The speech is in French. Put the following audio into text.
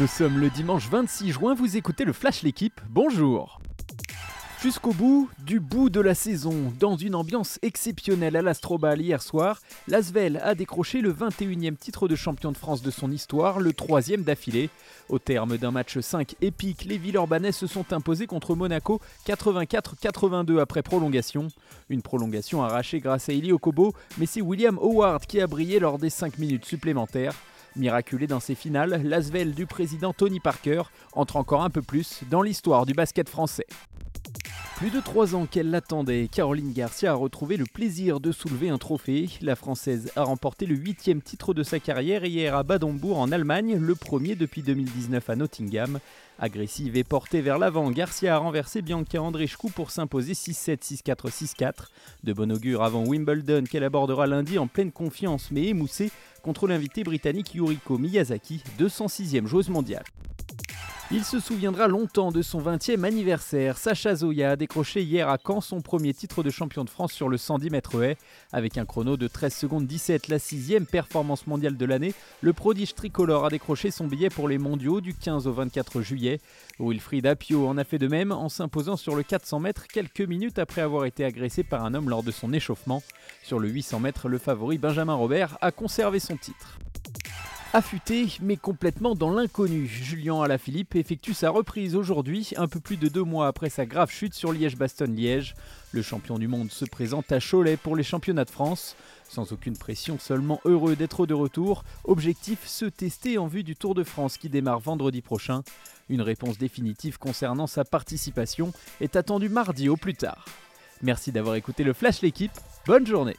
Nous sommes le dimanche 26 juin, vous écoutez le Flash L'équipe, bonjour Jusqu'au bout, du bout de la saison, dans une ambiance exceptionnelle à l'Astrobal hier soir, l'Asvel a décroché le 21e titre de champion de France de son histoire, le troisième d'affilée. Au terme d'un match 5 épique, les Villeurbanais se sont imposés contre Monaco 84-82 après prolongation. Une prolongation arrachée grâce à Eli Okobo, mais c'est William Howard qui a brillé lors des 5 minutes supplémentaires. Miraculé dans ses finales, l'Asvel du président Tony Parker entre encore un peu plus dans l'histoire du basket français. Plus de trois ans qu'elle l'attendait, Caroline Garcia a retrouvé le plaisir de soulever un trophée. La Française a remporté le huitième titre de sa carrière hier à Badembourg en Allemagne, le premier depuis 2019 à Nottingham. Agressive et portée vers l'avant, Garcia a renversé Bianca Andreescu pour s'imposer 6-7, 6-4, 6-4. De bon augure avant Wimbledon qu'elle abordera lundi en pleine confiance mais émoussée contre l'invité britannique Yuriko Miyazaki, 206e joueuse mondiale. Il se souviendra longtemps de son 20e anniversaire. Sacha Zoya a décroché hier à Caen son premier titre de champion de France sur le 110 mètres haies. Avec un chrono de 13 secondes 17, la sixième performance mondiale de l'année, le prodige tricolore a décroché son billet pour les mondiaux du 15 au 24 juillet. Wilfried Apio en a fait de même en s'imposant sur le 400 mètres quelques minutes après avoir été agressé par un homme lors de son échauffement. Sur le 800 mètres, le favori Benjamin Robert a conservé son titre. Affûté, mais complètement dans l'inconnu, Julien Alaphilippe effectue sa reprise aujourd'hui, un peu plus de deux mois après sa grave chute sur Liège-Bastogne-Liège. Le champion du monde se présente à Cholet pour les championnats de France. Sans aucune pression, seulement heureux d'être de retour. Objectif se tester en vue du Tour de France qui démarre vendredi prochain. Une réponse définitive concernant sa participation est attendue mardi au plus tard. Merci d'avoir écouté le Flash l'équipe. Bonne journée